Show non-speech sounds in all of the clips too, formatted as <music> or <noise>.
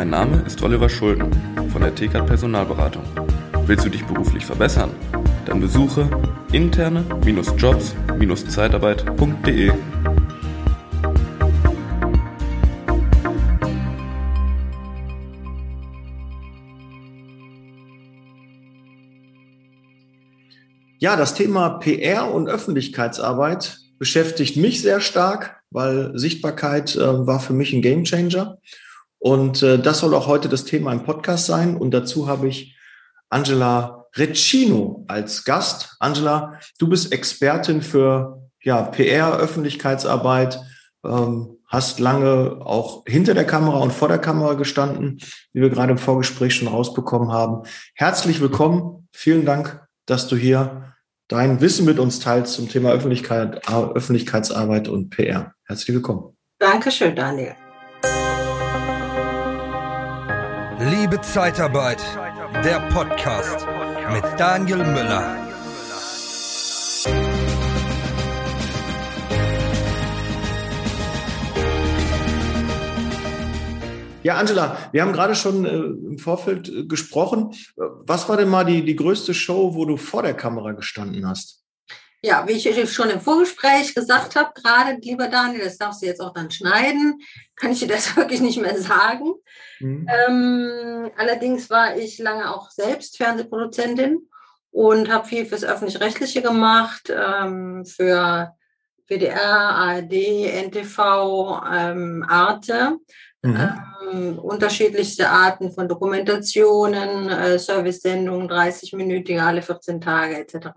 Mein Name ist Oliver Schulden von der TK Personalberatung. Willst du dich beruflich verbessern? Dann besuche interne-jobs-zeitarbeit.de. Ja, das Thema PR und Öffentlichkeitsarbeit beschäftigt mich sehr stark, weil Sichtbarkeit äh, war für mich ein Gamechanger. Und äh, das soll auch heute das Thema im Podcast sein. Und dazu habe ich Angela Recino als Gast. Angela, du bist Expertin für ja, PR, Öffentlichkeitsarbeit, ähm, hast lange auch hinter der Kamera und vor der Kamera gestanden, wie wir gerade im Vorgespräch schon rausbekommen haben. Herzlich willkommen. Vielen Dank, dass du hier dein Wissen mit uns teilst zum Thema Öffentlichkeit, Öffentlichkeitsarbeit und PR. Herzlich willkommen. Dankeschön, Daniel. Liebe Zeitarbeit, der Podcast mit Daniel Müller. Ja, Angela, wir haben gerade schon äh, im Vorfeld äh, gesprochen. Was war denn mal die, die größte Show, wo du vor der Kamera gestanden hast? Ja, wie ich schon im Vorgespräch gesagt habe, gerade, lieber Daniel, das darfst du jetzt auch dann schneiden, kann ich dir das <laughs> wirklich nicht mehr sagen. Mhm. Ähm, allerdings war ich lange auch selbst Fernsehproduzentin und habe viel fürs Öffentlich-Rechtliche gemacht, ähm, für WDR, ARD, NTV, ähm, Arte. Mhm. Ähm, unterschiedlichste Arten von Dokumentationen, äh, Service-Sendungen, 30-minütige alle 14 Tage etc.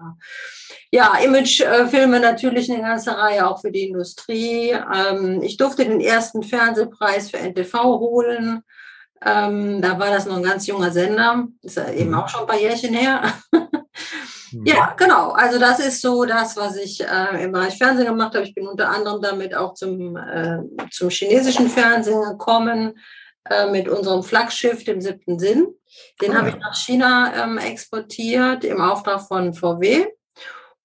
Ja, Imagefilme natürlich eine ganze Reihe auch für die Industrie. Ähm, ich durfte den ersten Fernsehpreis für NTV holen. Ähm, da war das noch ein ganz junger Sender. Ist ja eben mhm. auch schon ein paar Jährchen her. Ja, genau. Also das ist so das, was ich äh, im Bereich Fernsehen gemacht habe. Ich bin unter anderem damit auch zum, äh, zum chinesischen Fernsehen gekommen äh, mit unserem Flaggschiff, dem siebten Sinn. Den ah. habe ich nach China ähm, exportiert im Auftrag von VW.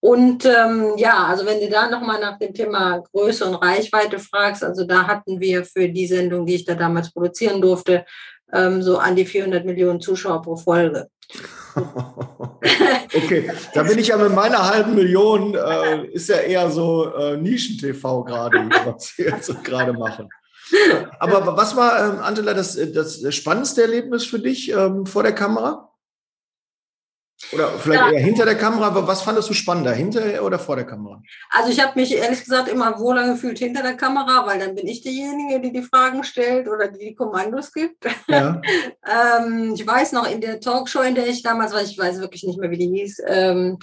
Und ähm, ja, also wenn du da nochmal nach dem Thema Größe und Reichweite fragst, also da hatten wir für die Sendung, die ich da damals produzieren durfte, ähm, so an die 400 Millionen Zuschauer pro Folge. <laughs> okay, da bin ich ja mit meiner halben Million, äh, ist ja eher so äh, Nischen-TV gerade, was wir jetzt gerade machen. Aber was war, ähm, Angela, das, das spannendste Erlebnis für dich ähm, vor der Kamera? Oder vielleicht ja. eher hinter der Kamera, aber was fandest du spannender, hinter oder vor der Kamera? Also ich habe mich ehrlich gesagt immer wohler gefühlt hinter der Kamera, weil dann bin ich diejenige, die die Fragen stellt oder die die Kommandos gibt. Ja. <laughs> ähm, ich weiß noch, in der Talkshow, in der ich damals war, ich weiß wirklich nicht mehr, wie die hieß, ähm,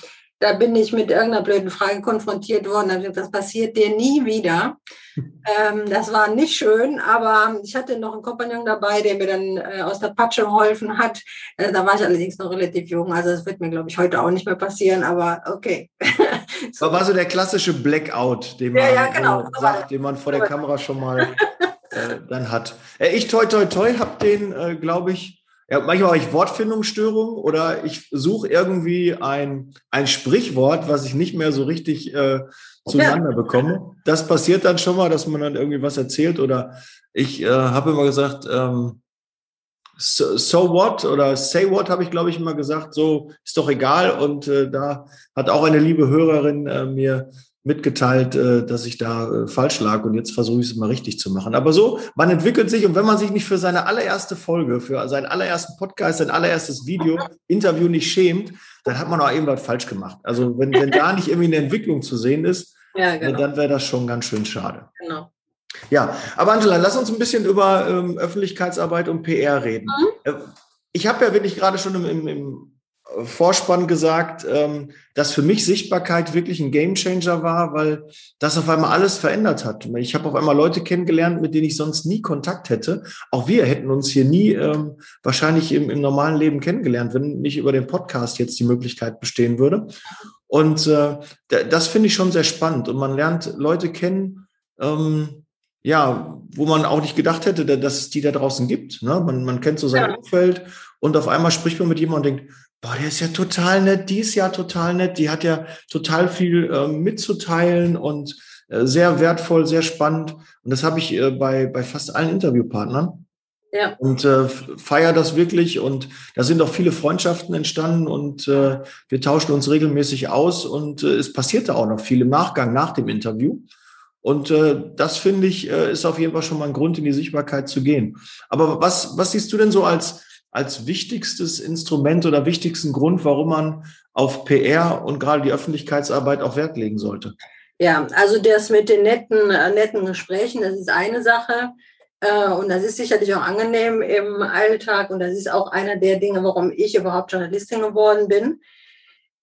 da bin ich mit irgendeiner blöden Frage konfrontiert worden. Da gesagt, das passiert dir nie wieder. <laughs> ähm, das war nicht schön, aber ich hatte noch einen Kompagnon dabei, der mir dann äh, aus der Patsche geholfen hat. Äh, da war ich allerdings noch relativ jung, also das wird mir, glaube ich, heute auch nicht mehr passieren, aber okay. <laughs> so. war so der klassische Blackout, den man, ja, ja, genau. äh, sagt, den man vor der Kamera schon mal <laughs> äh, dann hat. Äh, ich, toi, toi, toi, habe den, äh, glaube ich, ja, manchmal habe ich Wortfindungsstörungen oder ich suche irgendwie ein, ein Sprichwort, was ich nicht mehr so richtig äh, zueinander ja. bekomme. Das passiert dann schon mal, dass man dann irgendwie was erzählt oder ich äh, habe immer gesagt, ähm, so, so what oder say what habe ich glaube ich immer gesagt, so ist doch egal und äh, da hat auch eine liebe Hörerin äh, mir mitgeteilt, äh, dass ich da äh, falsch lag und jetzt versuche ich es mal richtig zu machen. Aber so, man entwickelt sich und wenn man sich nicht für seine allererste Folge, für seinen allerersten Podcast, sein allererstes Video, Interview nicht schämt, dann hat man auch irgendwas falsch gemacht. Also wenn, wenn da nicht irgendwie eine Entwicklung zu sehen ist, <laughs> ja, genau. dann wäre das schon ganz schön schade. Genau. Ja, aber Angela, lass uns ein bisschen über ähm, Öffentlichkeitsarbeit und PR reden. Mhm. Äh, ich habe ja wirklich gerade schon im, im, im Vorspann gesagt, ähm, dass für mich Sichtbarkeit wirklich ein Gamechanger war, weil das auf einmal alles verändert hat. Ich habe auf einmal Leute kennengelernt, mit denen ich sonst nie Kontakt hätte. Auch wir hätten uns hier nie ähm, wahrscheinlich im, im normalen Leben kennengelernt, wenn nicht über den Podcast jetzt die Möglichkeit bestehen würde. Und äh, das finde ich schon sehr spannend. Und man lernt Leute kennen, ähm, ja, wo man auch nicht gedacht hätte, dass es die da draußen gibt. Ne? Man, man kennt so sein ja. Umfeld und auf einmal spricht man mit jemandem und denkt, boah, der ist ja total nett, die ist ja total nett, die hat ja total viel äh, mitzuteilen und äh, sehr wertvoll, sehr spannend. Und das habe ich äh, bei, bei fast allen Interviewpartnern. Ja. Und äh, feier das wirklich und da sind auch viele Freundschaften entstanden und äh, wir tauschen uns regelmäßig aus und äh, es passierte auch noch viel im Nachgang nach dem Interview. Und äh, das finde ich, äh, ist auf jeden Fall schon mal ein Grund, in die Sichtbarkeit zu gehen. Aber was, was siehst du denn so als, als wichtigstes Instrument oder wichtigsten Grund, warum man auf PR und gerade die Öffentlichkeitsarbeit auch Wert legen sollte? Ja, also das mit den netten, äh, netten Gesprächen, das ist eine Sache. Äh, und das ist sicherlich auch angenehm im Alltag. Und das ist auch einer der Dinge, warum ich überhaupt Journalistin geworden bin.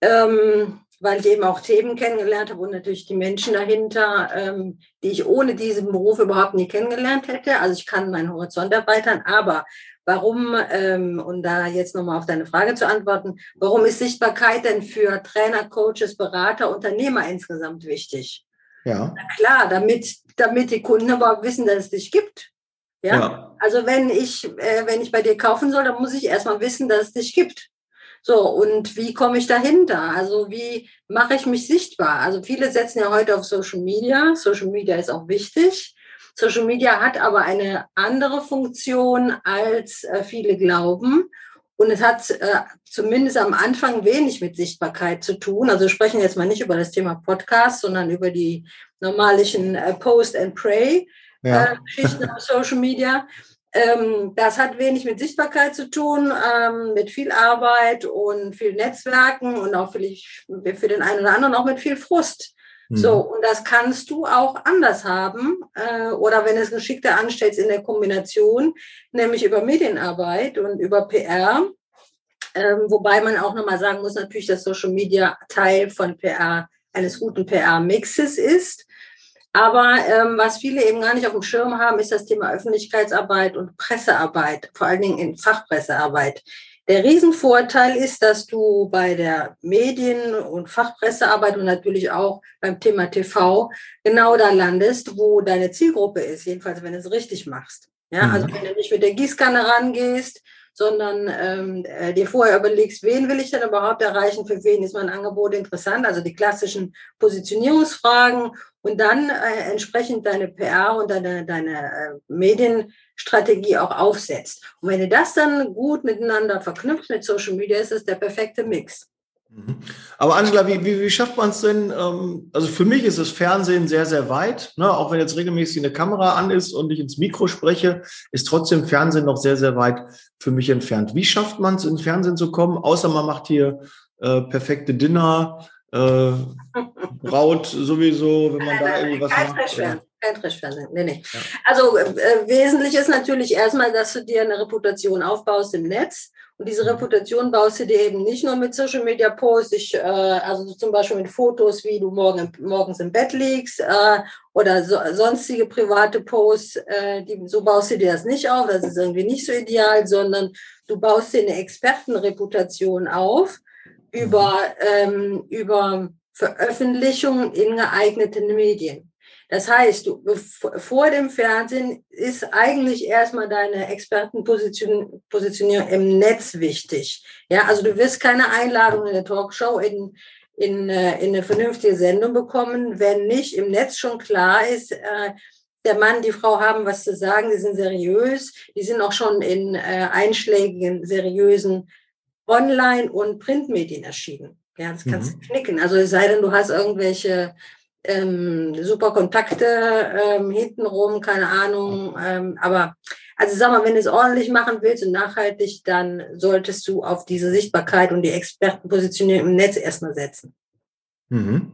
Ähm, weil ich eben auch Themen kennengelernt habe und natürlich die Menschen dahinter, ähm, die ich ohne diesen Beruf überhaupt nie kennengelernt hätte. Also ich kann meinen Horizont erweitern, aber warum, ähm, und da jetzt nochmal auf deine Frage zu antworten, warum ist Sichtbarkeit denn für Trainer, Coaches, Berater, Unternehmer insgesamt wichtig? Ja. Na klar, damit, damit die Kunden überhaupt wissen, dass es dich gibt. Ja? ja. Also wenn ich, äh, wenn ich bei dir kaufen soll, dann muss ich erstmal wissen, dass es dich gibt. So, und wie komme ich dahinter? Also wie mache ich mich sichtbar? Also viele setzen ja heute auf Social Media. Social Media ist auch wichtig. Social Media hat aber eine andere Funktion, als äh, viele glauben. Und es hat äh, zumindest am Anfang wenig mit Sichtbarkeit zu tun. Also wir sprechen jetzt mal nicht über das Thema Podcast, sondern über die normalen äh, Post and Pray ja. Äh, Geschichten auf Social Media. Ähm, das hat wenig mit Sichtbarkeit zu tun, ähm, mit viel Arbeit und viel Netzwerken und auch vielleicht für den einen oder anderen auch mit viel Frust. Mhm. So, und das kannst du auch anders haben äh, oder wenn es geschickter anstellst in der Kombination, nämlich über Medienarbeit und über PR. Ähm, wobei man auch nochmal sagen muss, natürlich, dass Social Media Teil von PR, eines guten PR-Mixes ist. Aber ähm, was viele eben gar nicht auf dem Schirm haben, ist das Thema Öffentlichkeitsarbeit und Pressearbeit, vor allen Dingen in Fachpressearbeit. Der Riesenvorteil ist, dass du bei der Medien- und Fachpressearbeit und natürlich auch beim Thema TV genau da landest, wo deine Zielgruppe ist, jedenfalls wenn du es richtig machst. Ja, also mhm. wenn du nicht mit der Gießkanne rangehst, sondern ähm, äh, dir vorher überlegst, wen will ich denn überhaupt erreichen, für wen ist mein Angebot interessant, also die klassischen Positionierungsfragen und dann äh, entsprechend deine PR und deine, deine äh, Medienstrategie auch aufsetzt. Und wenn du das dann gut miteinander verknüpft mit Social Media, ist es der perfekte Mix. Mhm. Aber Angela, wie, wie, wie schafft man es denn? Ähm, also für mich ist das Fernsehen sehr, sehr weit. Ne? Auch wenn jetzt regelmäßig eine Kamera an ist und ich ins Mikro spreche, ist trotzdem Fernsehen noch sehr, sehr weit für mich entfernt. Wie schafft man es, ins Fernsehen zu kommen? Außer man macht hier äh, perfekte Dinner, äh, <laughs> Braut sowieso, wenn man da irgendwas macht. Kein Trashfernsehen, nee, nee. Ja. Also äh, wesentlich ist natürlich erstmal, dass du dir eine Reputation aufbaust im Netz und diese Reputation baust du dir eben nicht nur mit Social Media Posts, ich, äh, also zum Beispiel mit Fotos, wie du morgen, morgens im Bett liegst äh, oder so, sonstige private Posts, äh, die, so baust du dir das nicht auf, das ist irgendwie nicht so ideal, sondern du baust dir eine Expertenreputation auf über, ähm, über Veröffentlichungen in geeigneten Medien. Das heißt, du, vor dem Fernsehen ist eigentlich erstmal deine Expertenpositionierung im Netz wichtig. Ja, also du wirst keine Einladung in der Talkshow in, in, äh, in eine vernünftige Sendung bekommen, wenn nicht im Netz schon klar ist, äh, der Mann, die Frau haben was zu sagen, die sind seriös, die sind auch schon in äh, einschlägigen, seriösen Online- und Printmedien erschienen. Ja, das kannst mhm. du knicken. Also es sei denn, du hast irgendwelche ähm, super Kontakte ähm, hintenrum, keine Ahnung. Ähm, aber also sag mal, wenn du es ordentlich machen willst und nachhaltig, dann solltest du auf diese Sichtbarkeit und die Expertenpositionierung im Netz erstmal setzen. Mhm.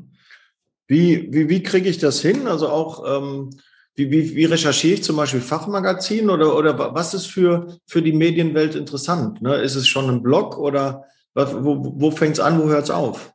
Wie, wie, wie kriege ich das hin? Also auch, ähm, wie, wie, wie recherchiere ich zum Beispiel Fachmagazin oder, oder was ist für, für die Medienwelt interessant? Ne? Ist es schon ein Blog oder wo, wo fängt es an, wo hört es auf?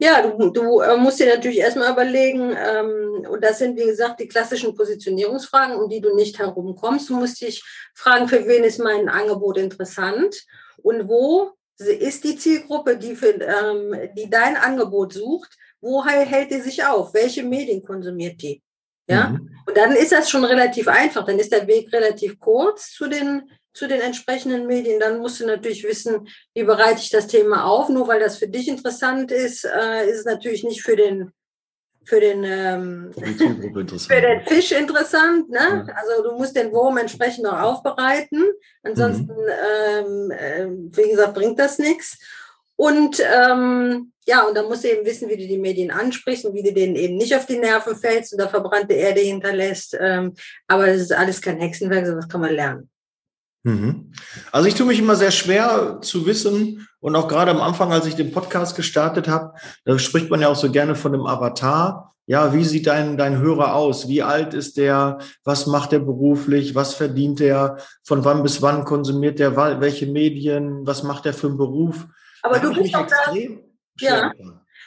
Ja, du, du äh, musst dir natürlich erstmal überlegen, ähm, und das sind, wie gesagt, die klassischen Positionierungsfragen, um die du nicht herumkommst. Du musst dich fragen, für wen ist mein Angebot interessant und wo ist die Zielgruppe, die, für, ähm, die dein Angebot sucht, wo hält die sich auf? Welche Medien konsumiert die? Ja, mhm. und dann ist das schon relativ einfach. Dann ist der Weg relativ kurz zu den zu den entsprechenden Medien, dann musst du natürlich wissen, wie bereite ich das Thema auf. Nur weil das für dich interessant ist, äh, ist es natürlich nicht für den für den, ähm, für <laughs> den Fisch interessant. Ne? Ja. Also du musst den Wurm entsprechend noch aufbereiten. Ansonsten, mhm. ähm, äh, wie gesagt, bringt das nichts. Und ähm, ja, und dann musst du eben wissen, wie du die Medien ansprichst und wie du denen eben nicht auf die Nerven fällst und da verbrannte Erde hinterlässt. Ähm, aber das ist alles kein Hexenwerk, sowas kann man lernen. Mhm. Also ich tue mich immer sehr schwer zu wissen und auch gerade am Anfang, als ich den Podcast gestartet habe, da spricht man ja auch so gerne von dem Avatar. Ja, wie sieht dein, dein Hörer aus? Wie alt ist der? Was macht er beruflich? Was verdient er? Von wann bis wann konsumiert der? Welche Medien? Was macht er für einen Beruf? Aber da du bist doch da, ja.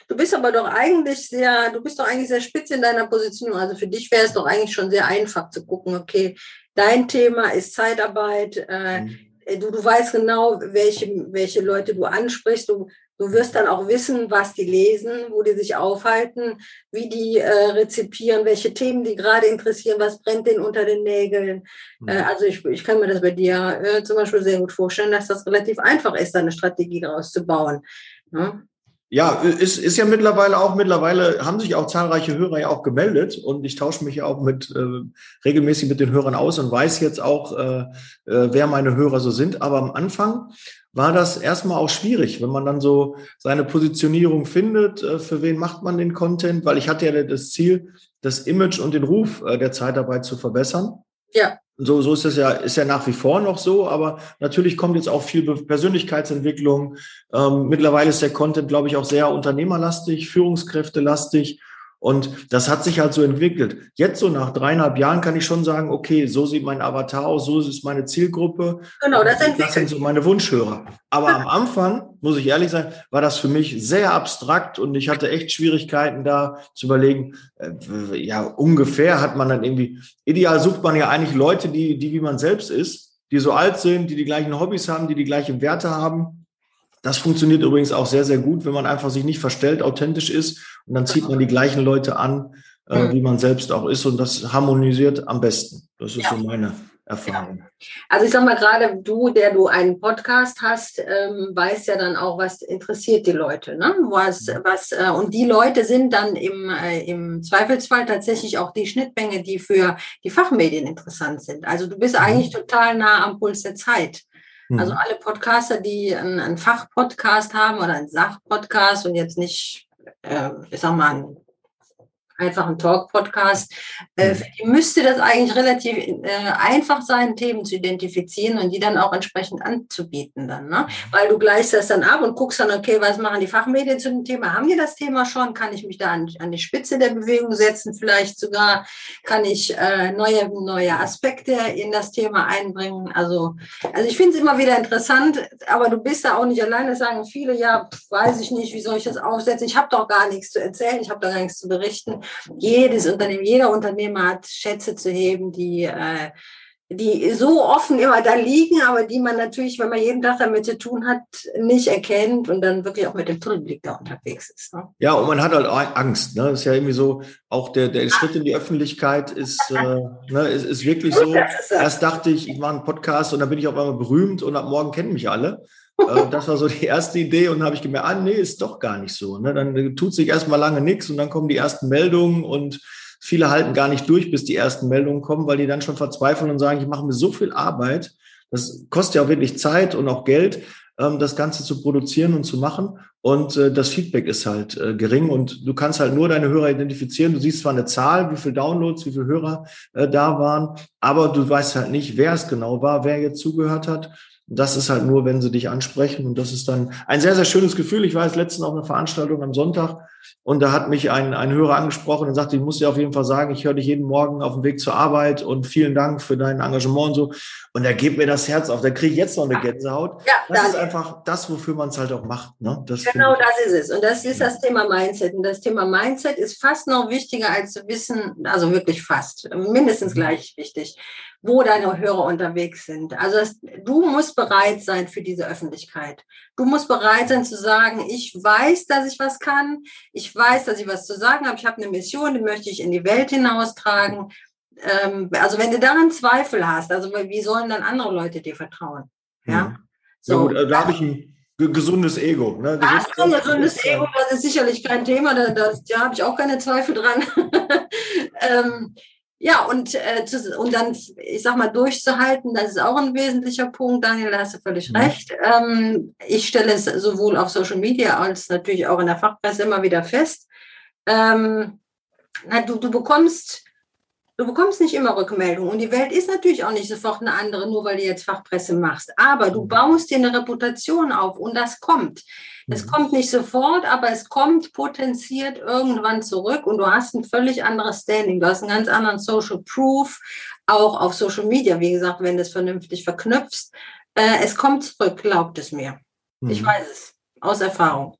Du bist aber doch eigentlich sehr, du bist doch eigentlich sehr spitz in deiner Position. Also für dich wäre es doch eigentlich schon sehr einfach zu gucken, okay, dein Thema ist Zeitarbeit, äh, mhm. du, du weißt genau, welche, welche Leute du ansprichst, du, du wirst dann auch wissen, was die lesen, wo die sich aufhalten, wie die äh, rezipieren, welche Themen die gerade interessieren, was brennt denen unter den Nägeln. Mhm. Äh, also ich, ich kann mir das bei dir äh, zum Beispiel sehr gut vorstellen, dass das relativ einfach ist, eine Strategie daraus zu bauen. Ne? Ja, ist, ist ja mittlerweile auch, mittlerweile haben sich auch zahlreiche Hörer ja auch gemeldet und ich tausche mich ja auch mit äh, regelmäßig mit den Hörern aus und weiß jetzt auch, äh, äh, wer meine Hörer so sind. Aber am Anfang war das erstmal auch schwierig, wenn man dann so seine Positionierung findet, äh, für wen macht man den Content, weil ich hatte ja das Ziel, das Image und den Ruf äh, der Zeitarbeit zu verbessern. Ja. So, so ist es ja, ist ja nach wie vor noch so, aber natürlich kommt jetzt auch viel Persönlichkeitsentwicklung. Ähm, mittlerweile ist der Content, glaube ich, auch sehr unternehmerlastig, führungskräftelastig. Und das hat sich halt so entwickelt. Jetzt so nach dreieinhalb Jahren kann ich schon sagen, okay, so sieht mein Avatar aus, so ist meine Zielgruppe. Genau, das entwickelt. Das sind so meine Wunschhörer. Aber <laughs> am Anfang, muss ich ehrlich sein, war das für mich sehr abstrakt und ich hatte echt Schwierigkeiten da zu überlegen, äh, ja, ungefähr hat man dann irgendwie, ideal sucht man ja eigentlich Leute, die, die wie man selbst ist, die so alt sind, die die gleichen Hobbys haben, die die gleichen Werte haben das funktioniert übrigens auch sehr, sehr gut, wenn man einfach sich nicht verstellt, authentisch ist und dann zieht man die gleichen Leute an, äh, mhm. wie man selbst auch ist und das harmonisiert am besten. Das ist ja. so meine Erfahrung. Ja. Also ich sag mal gerade, du, der du einen Podcast hast, ähm, weißt ja dann auch, was interessiert die Leute, ne? Was, was, äh, und die Leute sind dann im, äh, im Zweifelsfall tatsächlich auch die Schnittmenge, die für die Fachmedien interessant sind. Also du bist mhm. eigentlich total nah am Puls der Zeit. Also mhm. alle Podcaster, die einen, einen Fachpodcast haben oder einen Sachpodcast und jetzt nicht, äh, ich sag mal, einen einfach ein Talk-Podcast. Äh, für die müsste das eigentlich relativ äh, einfach sein, Themen zu identifizieren und die dann auch entsprechend anzubieten dann. Ne? Weil du gleichst das dann ab und guckst dann, okay, was machen die Fachmedien zu dem Thema? Haben die das Thema schon? Kann ich mich da an, an die Spitze der Bewegung setzen? Vielleicht sogar kann ich äh, neue, neue Aspekte in das Thema einbringen. Also, also ich finde es immer wieder interessant, aber du bist da auch nicht alleine. Das sagen viele, ja, weiß ich nicht, wie soll ich das aufsetzen? Ich habe doch gar nichts zu erzählen, ich habe da gar nichts zu berichten jedes Unternehmen, jeder Unternehmer hat Schätze zu heben, die, äh, die so offen immer da liegen, aber die man natürlich, wenn man jeden Tag damit zu tun hat, nicht erkennt und dann wirklich auch mit dem Tunnelblick da unterwegs ist. Ne? Ja, und man hat halt Angst. Ne? Das ist ja irgendwie so, auch der, der Schritt in die Öffentlichkeit ist, äh, ne, ist, ist wirklich <laughs> so. Erst dachte ich, ich mache einen Podcast und dann bin ich auf einmal berühmt und ab morgen kennen mich alle. Äh, das war so die erste Idee und habe ich gemerkt, ah, nee, ist doch gar nicht so. Ne? Dann tut sich erstmal lange nichts und dann kommen die ersten Meldungen und viele halten gar nicht durch, bis die ersten Meldungen kommen, weil die dann schon verzweifeln und sagen, ich mache mir so viel Arbeit. Das kostet ja auch wirklich Zeit und auch Geld, ähm, das Ganze zu produzieren und zu machen. Und äh, das Feedback ist halt äh, gering und du kannst halt nur deine Hörer identifizieren. Du siehst zwar eine Zahl, wie viele Downloads, wie viele Hörer da waren, aber du weißt halt nicht, wer es genau war, wer jetzt zugehört hat. Das ist halt nur, wenn sie dich ansprechen. Und das ist dann ein sehr, sehr schönes Gefühl. Ich war jetzt letztens auf einer Veranstaltung am Sonntag und da hat mich ein, ein Hörer angesprochen und sagte, ich muss dir auf jeden Fall sagen, ich höre dich jeden Morgen auf dem Weg zur Arbeit und vielen Dank für dein Engagement und so. Und da geht mir das Herz auf. Da kriege ich jetzt noch eine Gänsehaut. Ja, das ist einfach das, wofür man es halt auch macht. Ne? Das genau das ist es. Und das ist das Thema Mindset. Und das Thema Mindset ist fast noch wichtiger als zu wissen, also wirklich fast, mindestens mhm. gleich wichtig wo deine Hörer unterwegs sind. Also das, du musst bereit sein für diese Öffentlichkeit. Du musst bereit sein zu sagen, ich weiß, dass ich was kann, ich weiß, dass ich was zu sagen habe, ich habe eine Mission, die möchte ich in die Welt hinaustragen. Ähm, also wenn du daran Zweifel hast, also wie sollen dann andere Leute dir vertrauen? Ja. Mhm. So, ja gut, also da habe ich ein gesundes Ego. Ne? Gesund Ach, gesundes Ego, das ist sicherlich kein Thema, da, da, da habe ich auch keine Zweifel dran. <laughs> ähm, ja, und, äh, zu, und dann, ich sag mal, durchzuhalten, das ist auch ein wesentlicher Punkt, Daniel, da hast du völlig mhm. recht. Ähm, ich stelle es sowohl auf Social Media als natürlich auch in der Fachpresse immer wieder fest. Ähm, na, du, du bekommst Du bekommst nicht immer Rückmeldungen und die Welt ist natürlich auch nicht sofort eine andere, nur weil du jetzt Fachpresse machst. Aber du mhm. baust dir eine Reputation auf und das kommt. Es mhm. kommt nicht sofort, aber es kommt potenziert irgendwann zurück und du hast ein völlig anderes Standing. Du hast einen ganz anderen Social Proof, auch auf Social Media, wie gesagt, wenn du es vernünftig verknüpfst. Äh, es kommt zurück, glaubt es mir. Mhm. Ich weiß es aus Erfahrung.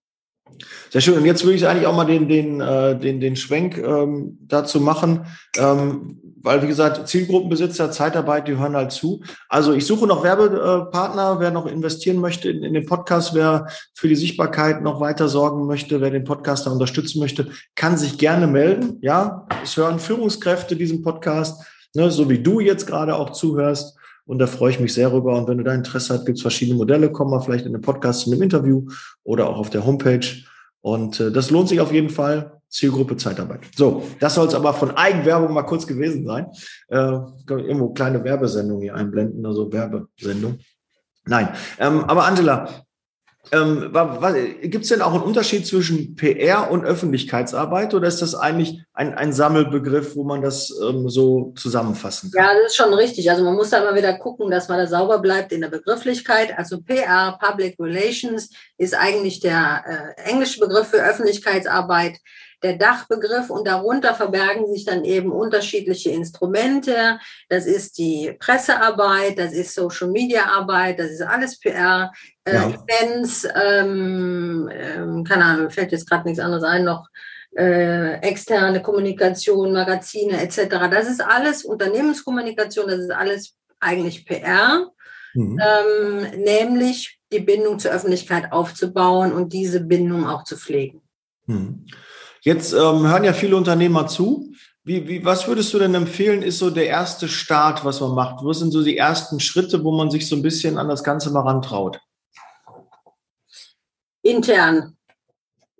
Sehr schön. Und jetzt würde ich eigentlich auch mal den, den, äh, den, den Schwenk ähm, dazu machen, ähm, weil, wie gesagt, Zielgruppenbesitzer, Zeitarbeit, die hören halt zu. Also ich suche noch Werbepartner, wer noch investieren möchte in, in den Podcast, wer für die Sichtbarkeit noch weiter sorgen möchte, wer den Podcaster unterstützen möchte, kann sich gerne melden. Ja, es hören Führungskräfte diesen Podcast, ne, so wie du jetzt gerade auch zuhörst. Und da freue ich mich sehr rüber. Und wenn du da Interesse hast, gibt es verschiedene Modelle. Komm mal vielleicht in den Podcast, in einem Interview oder auch auf der Homepage. Und äh, das lohnt sich auf jeden Fall. Zielgruppe Zeitarbeit. So, das soll es aber von Eigenwerbung mal kurz gewesen sein. Äh, irgendwo kleine Werbesendung hier einblenden, also Werbesendung. Nein, ähm, aber Angela, ähm, Gibt es denn auch einen Unterschied zwischen PR und Öffentlichkeitsarbeit oder ist das eigentlich ein, ein Sammelbegriff, wo man das ähm, so zusammenfassen kann? Ja, das ist schon richtig. Also man muss da immer wieder gucken, dass man da sauber bleibt in der Begrifflichkeit. Also PR, Public Relations, ist eigentlich der äh, englische Begriff für Öffentlichkeitsarbeit der Dachbegriff und darunter verbergen sich dann eben unterschiedliche Instrumente. Das ist die Pressearbeit, das ist Social Media Arbeit, das ist alles PR, äh, ja. Events, ähm, ähm, keine Ahnung, fällt jetzt gerade nichts anderes ein, noch äh, externe Kommunikation, Magazine etc. Das ist alles Unternehmenskommunikation, das ist alles eigentlich PR, mhm. ähm, nämlich die Bindung zur Öffentlichkeit aufzubauen und diese Bindung auch zu pflegen. Mhm. Jetzt ähm, hören ja viele Unternehmer zu. Wie, wie, was würdest du denn empfehlen, ist so der erste Start, was man macht? Was sind so die ersten Schritte, wo man sich so ein bisschen an das Ganze mal rantraut? Intern.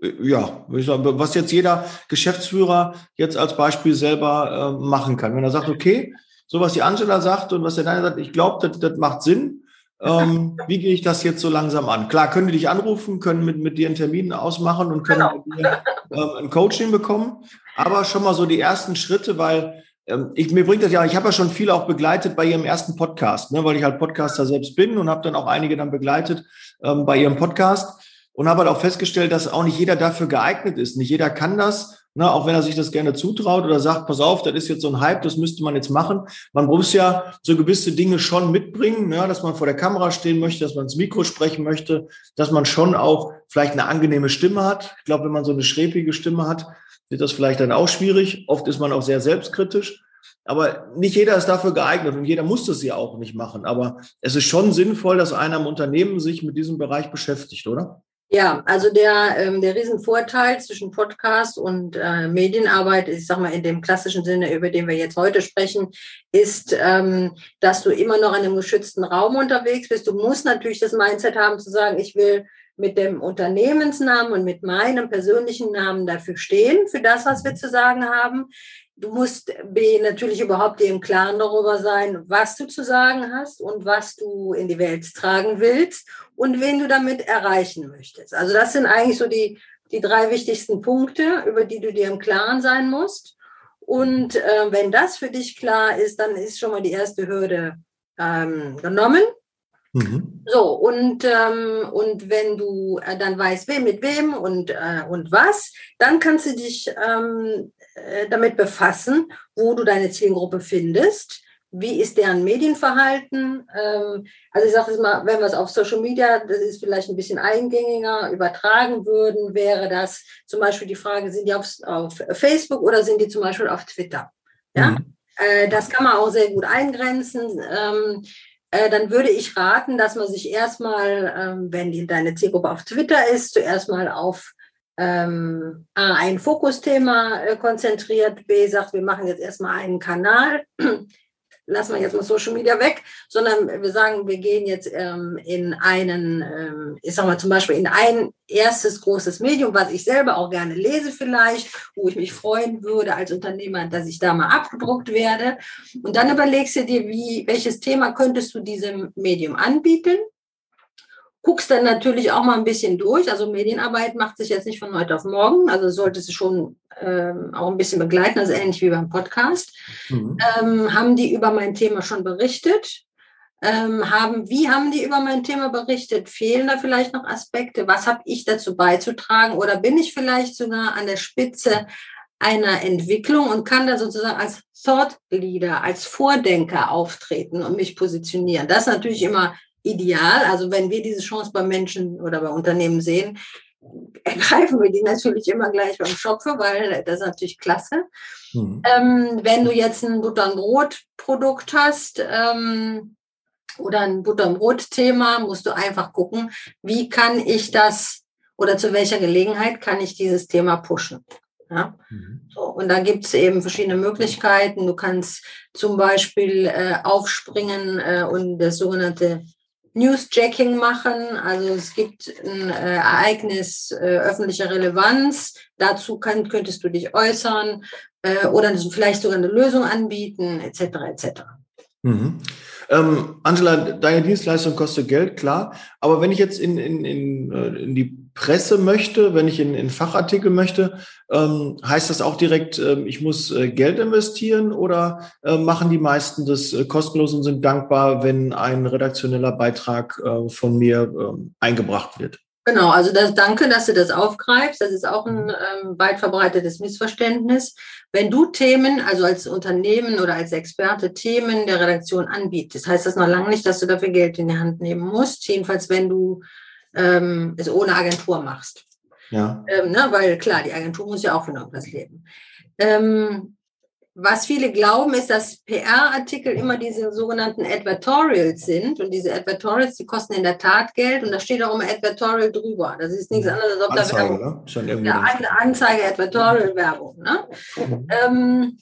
Äh, ja, was jetzt jeder Geschäftsführer jetzt als Beispiel selber äh, machen kann. Wenn er sagt, okay, so was die Angela sagt und was der Daniel sagt, ich glaube, das, das macht Sinn, ähm, wie gehe ich das jetzt so langsam an? Klar, können die dich anrufen, können mit, mit dir einen Termin ausmachen und können genau. mit dir ähm, ein Coaching bekommen. Aber schon mal so die ersten Schritte, weil ähm, ich, mir bringt das ja, ich habe ja schon viele auch begleitet bei ihrem ersten Podcast, ne, weil ich halt Podcaster selbst bin und habe dann auch einige dann begleitet ähm, bei ihrem Podcast und habe halt auch festgestellt, dass auch nicht jeder dafür geeignet ist. Nicht jeder kann das. Ne, auch wenn er sich das gerne zutraut oder sagt, pass auf, das ist jetzt so ein Hype, das müsste man jetzt machen. Man muss ja so gewisse Dinge schon mitbringen, ne, dass man vor der Kamera stehen möchte, dass man ins Mikro sprechen möchte, dass man schon auch vielleicht eine angenehme Stimme hat. Ich glaube, wenn man so eine schräpige Stimme hat, wird das vielleicht dann auch schwierig. Oft ist man auch sehr selbstkritisch. Aber nicht jeder ist dafür geeignet und jeder muss das ja auch nicht machen. Aber es ist schon sinnvoll, dass einer im Unternehmen sich mit diesem Bereich beschäftigt, oder? Ja, also der, ähm, der Riesenvorteil zwischen Podcast und äh, Medienarbeit, ich sag mal in dem klassischen Sinne, über den wir jetzt heute sprechen, ist, ähm, dass du immer noch in einem geschützten Raum unterwegs bist. Du musst natürlich das Mindset haben zu sagen, ich will mit dem Unternehmensnamen und mit meinem persönlichen Namen dafür stehen, für das, was wir zu sagen haben. Du musst B, natürlich überhaupt dir im Klaren darüber sein, was du zu sagen hast und was du in die Welt tragen willst und wen du damit erreichen möchtest. Also das sind eigentlich so die, die drei wichtigsten Punkte, über die du dir im Klaren sein musst. Und äh, wenn das für dich klar ist, dann ist schon mal die erste Hürde ähm, genommen. Mhm. So, und, ähm, und wenn du äh, dann weißt, wem mit wem und, äh, und was, dann kannst du dich ähm, äh, damit befassen, wo du deine Zielgruppe findest. Wie ist deren Medienverhalten? Ähm, also ich sage es mal, wenn wir es auf Social Media, das ist vielleicht ein bisschen eingängiger, übertragen würden, wäre das zum Beispiel die Frage, sind die auf, auf Facebook oder sind die zum Beispiel auf Twitter? Ja, mhm. Äh, das kann man auch sehr gut eingrenzen ähm, äh, dann würde ich raten, dass man sich erstmal, ähm, wenn die, deine Zielgruppe auf Twitter ist, zuerst mal auf ähm, A, ein Fokusthema äh, konzentriert, B, sagt, wir machen jetzt erstmal einen Kanal, lassen wir jetzt mal Social Media weg, sondern wir sagen, wir gehen jetzt ähm, in einen, ähm, ich sag mal zum Beispiel in ein erstes großes Medium, was ich selber auch gerne lese vielleicht, wo ich mich freuen würde als Unternehmer, dass ich da mal abgedruckt werde. Und dann überlegst du dir, wie, welches Thema könntest du diesem Medium anbieten? Guckst dann natürlich auch mal ein bisschen durch. Also Medienarbeit macht sich jetzt nicht von heute auf morgen. Also solltest du schon ähm, auch ein bisschen begleiten, also ähnlich wie beim Podcast. Mhm. Ähm, haben die über mein Thema schon berichtet? Ähm, haben, wie haben die über mein Thema berichtet? Fehlen da vielleicht noch Aspekte? Was habe ich dazu beizutragen? Oder bin ich vielleicht sogar an der Spitze einer Entwicklung und kann da sozusagen als Thought Leader, als Vordenker auftreten und mich positionieren? Das ist natürlich immer ideal. Also wenn wir diese Chance bei Menschen oder bei Unternehmen sehen, ergreifen wir die natürlich immer gleich beim Schopfe, weil das ist natürlich klasse. Mhm. Ähm, wenn du jetzt ein Butter- und Brot-Produkt hast ähm, oder ein Butter- und Brot-Thema, musst du einfach gucken, wie kann ich das oder zu welcher Gelegenheit kann ich dieses Thema pushen. Ja? Mhm. So, und da gibt es eben verschiedene Möglichkeiten. Du kannst zum Beispiel äh, aufspringen äh, und das sogenannte Newsjacking machen. Also es gibt ein äh, Ereignis äh, öffentlicher Relevanz. Dazu kann, könntest du dich äußern äh, oder vielleicht sogar eine Lösung anbieten, etc. etc. Mhm. Ähm, Angela, deine Dienstleistung kostet Geld, klar. Aber wenn ich jetzt in, in, in, äh, in die Presse möchte, wenn ich in, in Fachartikel möchte, ähm, heißt das auch direkt, äh, ich muss äh, Geld investieren oder äh, machen die meisten das äh, kostenlos und sind dankbar, wenn ein redaktioneller Beitrag äh, von mir ähm, eingebracht wird? Genau, also das, danke, dass du das aufgreifst. Das ist auch ein ähm, weit verbreitetes Missverständnis. Wenn du Themen, also als Unternehmen oder als Experte Themen der Redaktion anbietest, heißt das noch lange nicht, dass du dafür Geld in die Hand nehmen musst. Jedenfalls, wenn du ähm, es ohne Agentur machst. Ja. Ähm, ne, weil klar, die Agentur muss ja auch von irgendwas leben. Ähm, was viele glauben, ist, dass PR-Artikel immer diese sogenannten Advertorials sind. Und diese Advertorials, die kosten in der Tat Geld. Und da steht auch immer Advertorial drüber. Das ist nichts anderes, als ob Anzeige, da Werbung. Ne? Schon ja, Anzeige, Advertorial, Werbung. Ne? Mhm. Ähm,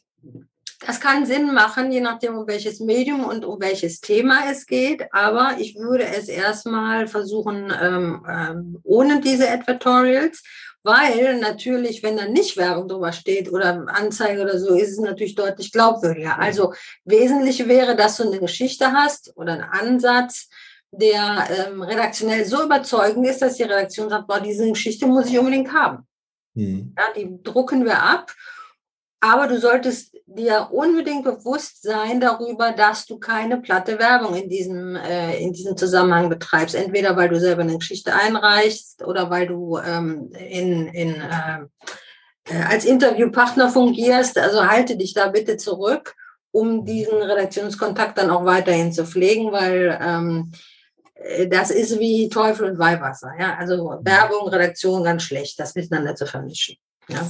das kann Sinn machen, je nachdem, um welches Medium und um welches Thema es geht. Aber ich würde es erstmal versuchen, ähm, ähm, ohne diese Advertorials, weil natürlich, wenn da nicht Werbung drüber steht oder Anzeige oder so, ist es natürlich deutlich glaubwürdiger. Also wesentlich wäre, dass du eine Geschichte hast oder einen Ansatz, der ähm, redaktionell so überzeugend ist, dass die Redaktion sagt, boah, diese Geschichte muss ich unbedingt haben. Mhm. Ja, die drucken wir ab aber du solltest dir unbedingt bewusst sein darüber, dass du keine platte Werbung in diesem, äh, in diesem Zusammenhang betreibst. Entweder weil du selber eine Geschichte einreichst oder weil du ähm, in, in, äh, äh als Interviewpartner fungierst. Also halte dich da bitte zurück, um diesen Redaktionskontakt dann auch weiterhin zu pflegen, weil ähm, äh, das ist wie Teufel und Weihwasser. Ja? Also Werbung, Redaktion ganz schlecht, das miteinander zu vermischen. Ja.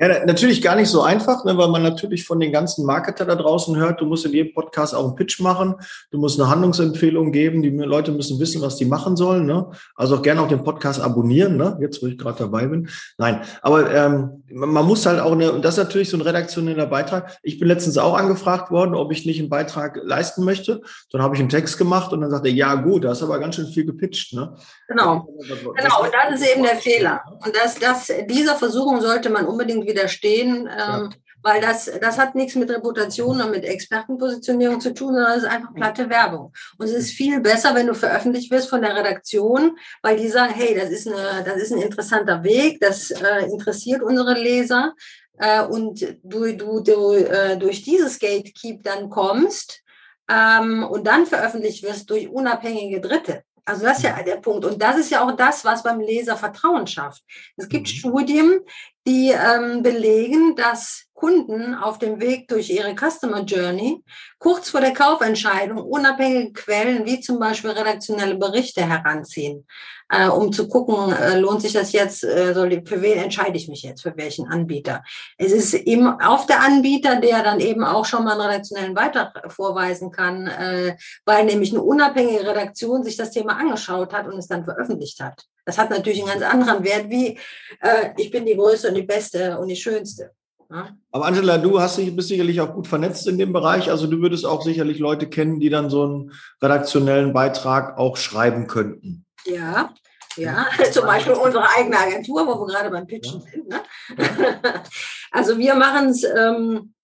Ja, natürlich gar nicht so einfach, ne, weil man natürlich von den ganzen Marketer da draußen hört, du musst in jedem Podcast auch einen Pitch machen, du musst eine Handlungsempfehlung geben, die Leute müssen wissen, was die machen sollen. Ne? Also auch gerne auch den Podcast abonnieren, ne? jetzt wo ich gerade dabei bin. Nein, aber ähm, man muss halt auch, eine, und das ist natürlich so ein redaktioneller Beitrag. Ich bin letztens auch angefragt worden, ob ich nicht einen Beitrag leisten möchte. Dann habe ich einen Text gemacht und dann sagte er, ja gut, da hast aber ganz schön viel gepitcht. Ne? Genau, genau, und das ist eben der Fehler. Und das, das, dieser Versuchung sollte man unbedingt widerstehen, ähm, weil das, das hat nichts mit Reputation und mit Expertenpositionierung zu tun, sondern es ist einfach platte Werbung. Und es ist viel besser, wenn du veröffentlicht wirst von der Redaktion, weil die sagen, hey, das ist, eine, das ist ein interessanter Weg, das äh, interessiert unsere Leser. Äh, und du, du, du äh, durch dieses Gatekeep dann kommst ähm, und dann veröffentlicht wirst durch unabhängige Dritte. Also das ist ja der Punkt. Und das ist ja auch das, was beim Leser Vertrauen schafft. Es gibt mhm. Studien, die ähm, belegen, dass Kunden auf dem Weg durch ihre Customer Journey kurz vor der Kaufentscheidung unabhängige Quellen wie zum Beispiel redaktionelle Berichte heranziehen, äh, um zu gucken, äh, lohnt sich das jetzt, äh, soll die, für wen entscheide ich mich jetzt, für welchen Anbieter. Es ist eben auf der Anbieter, der dann eben auch schon mal einen redaktionellen Beitrag vorweisen kann, äh, weil nämlich eine unabhängige Redaktion sich das Thema angeschaut hat und es dann veröffentlicht hat. Das hat natürlich einen ganz anderen Wert wie, äh, ich bin die Größte und die Beste und die Schönste. Ja. Aber Angela, du hast dich, bist sicherlich auch gut vernetzt in dem Bereich. Also du würdest auch sicherlich Leute kennen, die dann so einen redaktionellen Beitrag auch schreiben könnten. Ja, ja, <laughs> zum Beispiel unsere eigene Agentur, wo wir gerade beim Pitchen ja. sind. Ne? <laughs> also wir machen es, ähm,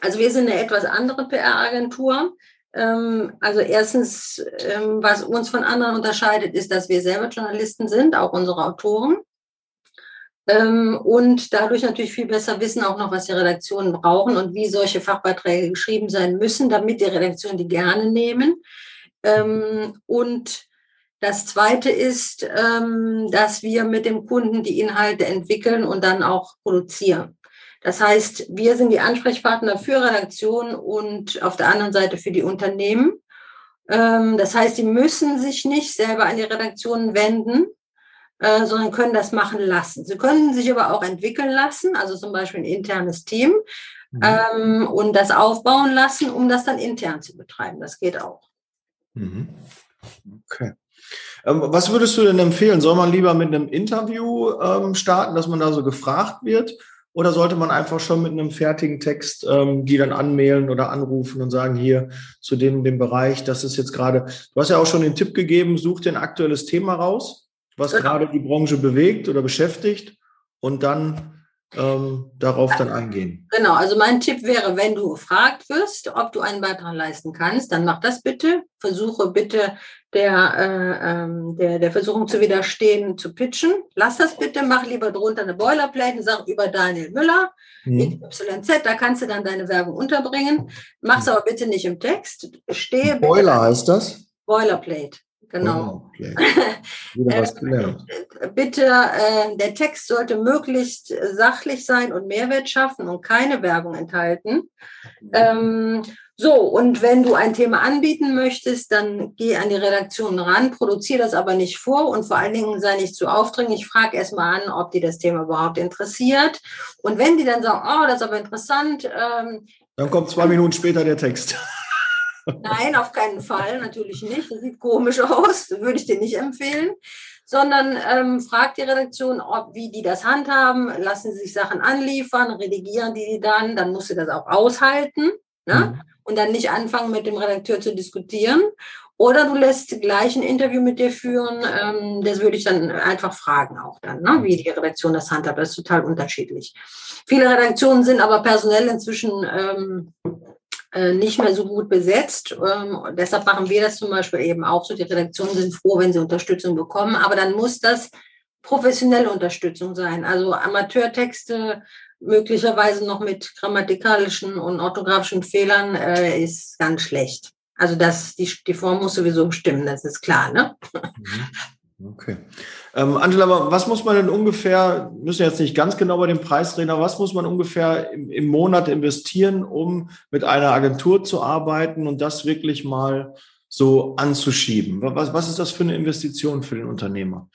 also wir sind eine etwas andere PR-Agentur. Ähm, also erstens, ähm, was uns von anderen unterscheidet, ist, dass wir selber Journalisten sind, auch unsere Autoren. Ähm, und dadurch natürlich viel besser wissen auch noch, was die Redaktionen brauchen und wie solche Fachbeiträge geschrieben sein müssen, damit die Redaktionen die gerne nehmen. Und das Zweite ist, dass wir mit dem Kunden die Inhalte entwickeln und dann auch produzieren. Das heißt, wir sind die Ansprechpartner für Redaktionen und auf der anderen Seite für die Unternehmen. Ähm, das heißt, sie müssen sich nicht selber an die Redaktionen wenden, äh, sondern können das machen lassen. Sie können sich aber auch entwickeln lassen, also zum Beispiel ein internes Team, mhm. Ähm, und das aufbauen lassen, um das dann intern zu betreiben. Das geht auch. Mhm. Okay. Ähm, was würdest du denn empfehlen? Soll man lieber mit einem Interview starten, dass man da so gefragt wird? Oder sollte man einfach schon mit einem fertigen Text ähm, die dann anmailen oder anrufen und sagen, hier zu dem, dem Bereich, das ist jetzt gerade, du hast ja auch schon den Tipp gegeben, such dir ein aktuelles Thema raus, was genau. gerade die Branche bewegt oder beschäftigt und dann ähm, darauf dann eingehen. Genau, also mein Tipp wäre, wenn du gefragt wirst, ob du einen Beitrag leisten kannst, dann mach das bitte. Versuche bitte der, äh, ähm, der, der Versuchung zu widerstehen, zu pitchen. Lass das bitte, mach lieber drunter eine Boilerplate und sag über Daniel Müller, mhm. XYZ, da kannst du dann deine Werbung unterbringen. Mach's aber bitte nicht im Text. Stehe Boiler heißt das? Boilerplate. Genau. Oh, okay. <laughs> Gelernt. Bitte, äh, der Text sollte möglichst sachlich sein und Mehrwert schaffen und keine Werbung enthalten. Mhm. Ähm, so, und wenn du ein Thema anbieten möchtest, dann geh an die Redaktion ran, produziere das aber nicht vor und vor allen Dingen sei nicht zu aufdringlich. Frag erstmal an, ob die das Thema überhaupt interessiert. Und wenn die dann sagen, oh, das ist aber interessant. Ähm, dann kommt zwei Minuten später der Text. <laughs> Nein, auf keinen Fall, natürlich nicht. Das sieht komisch <laughs> aus, würde ich dir nicht empfehlen. Sondern ähm, fragt die Redaktion, ob, wie die das handhaben, lassen sie sich Sachen anliefern, redigieren die die dann, dann musst du das auch aushalten. Ne? Mhm. Und dann nicht anfangen, mit dem Redakteur zu diskutieren. Oder du lässt gleich ein Interview mit dir führen. Ähm, das würde ich dann einfach fragen auch dann, ne? wie die Redaktion das handhabt. Das ist total unterschiedlich. Viele Redaktionen sind aber personell inzwischen ähm, äh, nicht mehr so gut besetzt. Ähm, deshalb machen wir das zum Beispiel eben auch so. Die Redaktionen sind froh, wenn sie Unterstützung bekommen, aber dann muss das professionelle Unterstützung sein. Also Amateurtexte möglicherweise noch mit grammatikalischen und orthografischen Fehlern äh, ist ganz schlecht. Also das, die, die Form muss sowieso stimmen, das ist klar, ne? Mhm. Okay. Ähm, Angela, was muss man denn ungefähr, müssen jetzt nicht ganz genau bei dem Preis reden, aber was muss man ungefähr im, im Monat investieren, um mit einer Agentur zu arbeiten und das wirklich mal so anzuschieben? Was, was ist das für eine Investition für den Unternehmer?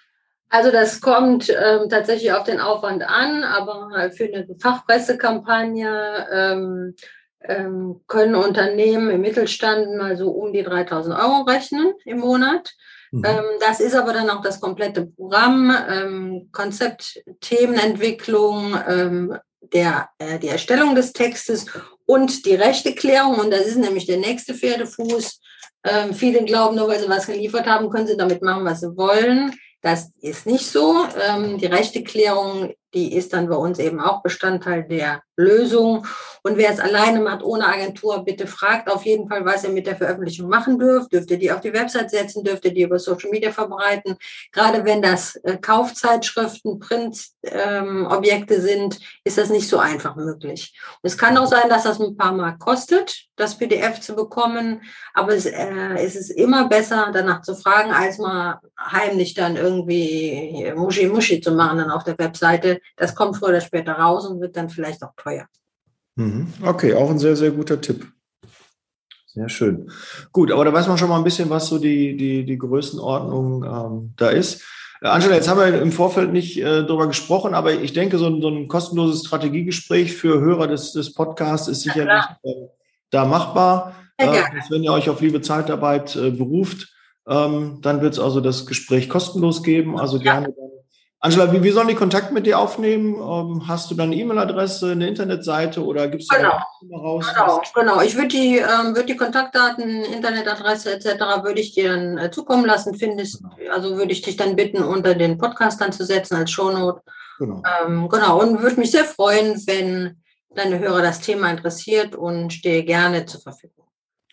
Also das kommt ähm, tatsächlich auf den Aufwand an, aber für eine Fachpressekampagne ähm, ähm, können Unternehmen im Mittelstand mal so um die 3000 Euro rechnen im Monat. Mhm. Ähm, das ist aber dann auch das komplette Programm, ähm, Konzept, Themenentwicklung, ähm, der, äh, die Erstellung des Textes und die Rechteklärung. Und das ist nämlich der nächste Pferdefuß. Viele glauben, nur weil sie was geliefert haben, können sie damit machen, was sie wollen. Das ist nicht so. Die Rechteklärung die ist dann bei uns eben auch Bestandteil der Lösung. Und wer es alleine macht, ohne Agentur, bitte fragt auf jeden Fall, was ihr mit der Veröffentlichung machen dürft. Dürft ihr die auf die Website setzen? Dürft ihr die über Social Media verbreiten? Gerade wenn das äh, Kaufzeitschriften, Printobjekte ähm, sind, ist das nicht so einfach möglich. Und es kann auch sein, dass das ein paar Mark kostet, das PDF zu bekommen. Aber es, äh, es ist immer besser, danach zu fragen, als mal heimlich dann irgendwie Muschi-Muschi zu machen dann auf der Webseite das kommt früher oder später raus und wird dann vielleicht auch teuer. Mhm. Okay, auch ein sehr, sehr guter Tipp. Sehr schön. Gut, aber da weiß man schon mal ein bisschen, was so die, die, die Größenordnung ähm, da ist. Äh, Angela, jetzt haben wir im Vorfeld nicht äh, darüber gesprochen, aber ich denke, so ein, so ein kostenloses Strategiegespräch für Hörer des, des Podcasts ist sicherlich äh, da machbar. Äh, wenn ihr euch auf liebe Zeitarbeit äh, beruft, ähm, dann wird es also das Gespräch kostenlos geben. Also gerne dann Angela, wie, wie sollen die Kontakt mit dir aufnehmen? Ähm, hast du dann eine E-Mail-Adresse, eine Internetseite oder gibst du genau. raus? Genau, genau. Ich würde die, ähm, würd die Kontaktdaten, Internetadresse etc. würde ich dir dann äh, zukommen lassen. Findest, genau. also würde ich dich dann bitten, unter den Podcast dann zu setzen als Shownote. Genau. Ähm, genau. Und würde mich sehr freuen, wenn deine Hörer das Thema interessiert und stehe gerne zur Verfügung.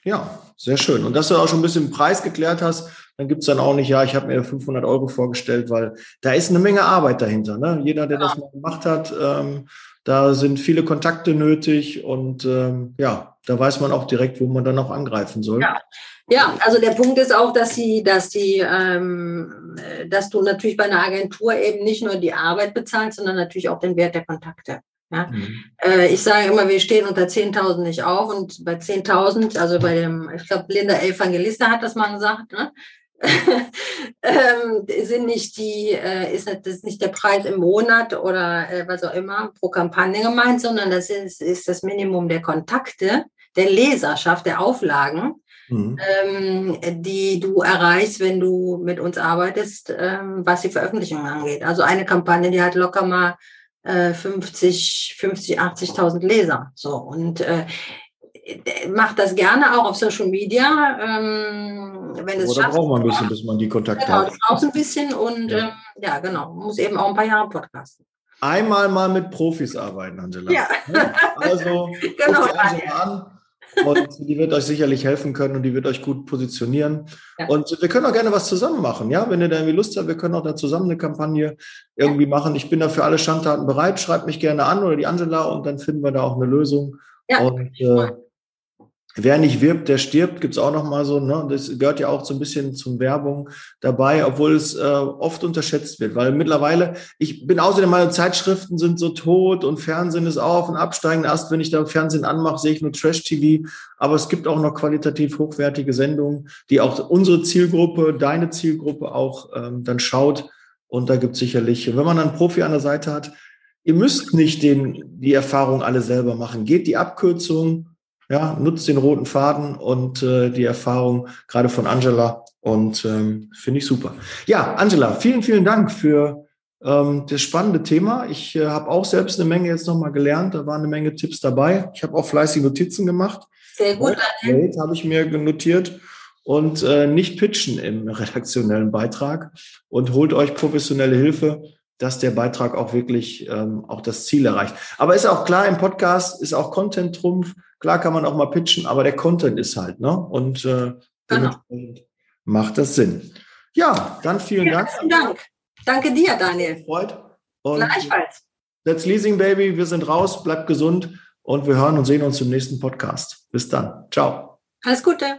Ja, sehr schön. Und dass du auch schon ein bisschen Preis geklärt hast, dann gibt's dann auch nicht, ja, ich habe mir 500 Euro vorgestellt, weil da ist eine Menge Arbeit dahinter. Ne? Jeder, der ja. das mal gemacht hat, ähm, da sind viele Kontakte nötig und ähm, ja, da weiß man auch direkt, wo man dann auch angreifen soll. Ja. Ja, also der Punkt ist auch, dass sie, dass die, ähm, dass du natürlich bei einer Agentur eben nicht nur die Arbeit bezahlst, sondern natürlich auch den Wert der Kontakte. Ja? Mhm. Äh, ich sage immer, wir stehen unter 10.000 nicht auf und bei 10.000, also bei dem, ich glaube, Linda Evangelista hat das mal gesagt, ne? <laughs> ähm, sind nicht die, äh, ist das ist nicht der Preis im Monat oder äh, was auch immer pro Kampagne gemeint, sondern das ist, ist das Minimum der Kontakte, der Leserschaft, der Auflagen, mhm. ähm, die du erreichst, wenn du mit uns arbeitest, ähm, was die Veröffentlichung angeht. Also eine Kampagne, die hat locker mal 50, 50, 80.000 Leser. So und äh, macht das gerne auch auf Social Media. Ähm, wenn es Oder braucht man ein bisschen, bis man die Kontakte genau, hat. Genau, braucht ein bisschen und ja. Ähm, ja, genau, muss eben auch ein paar Jahre podcasten. Einmal mal mit Profis arbeiten, Angela. Ja. Also, <laughs> genau, Angela an und die wird euch sicherlich helfen können und die wird euch gut positionieren. Ja. Und wir können auch gerne was zusammen machen, ja. Wenn ihr da irgendwie Lust habt, wir können auch da zusammen eine Kampagne irgendwie ja. machen. Ich bin da für alle Schandtaten bereit. Schreibt mich gerne an oder die Angela und dann finden wir da auch eine Lösung. Ja. Und äh, Wer nicht wirbt, der stirbt, gibt's auch noch mal so. Ne? Das gehört ja auch so ein bisschen zum Werbung dabei, obwohl es äh, oft unterschätzt wird. Weil mittlerweile, ich bin außerdem, meine Zeitschriften sind so tot und Fernsehen ist auch auf und absteigenden Ast. Wenn ich da Fernsehen anmache, sehe ich nur Trash-TV. Aber es gibt auch noch qualitativ hochwertige Sendungen, die auch unsere Zielgruppe, deine Zielgruppe auch ähm, dann schaut. Und da gibt's sicherlich, wenn man einen Profi an der Seite hat, ihr müsst nicht den, die Erfahrung alle selber machen. Geht die Abkürzung ja, nutzt den roten Faden und äh, die Erfahrung gerade von Angela und ähm, finde ich super. Ja, Angela, vielen, vielen Dank für ähm, das spannende Thema. Ich äh, habe auch selbst eine Menge jetzt nochmal gelernt. Da waren eine Menge Tipps dabei. Ich habe auch fleißig Notizen gemacht. Sehr gut. Welt habe ich mir notiert und äh, nicht pitchen im redaktionellen Beitrag und holt euch professionelle Hilfe dass der Beitrag auch wirklich ähm, auch das Ziel erreicht. Aber ist auch klar, im Podcast ist auch Content Trumpf. Klar kann man auch mal pitchen, aber der Content ist halt, ne? Und äh, genau. macht das Sinn. Ja, dann vielen ja, Dank. Vielen Dank. Danke dir, Daniel. Freut. Und Gleichfalls. That's Leasing Baby. Wir sind raus. Bleibt gesund und wir hören und sehen uns im nächsten Podcast. Bis dann. Ciao. Alles Gute.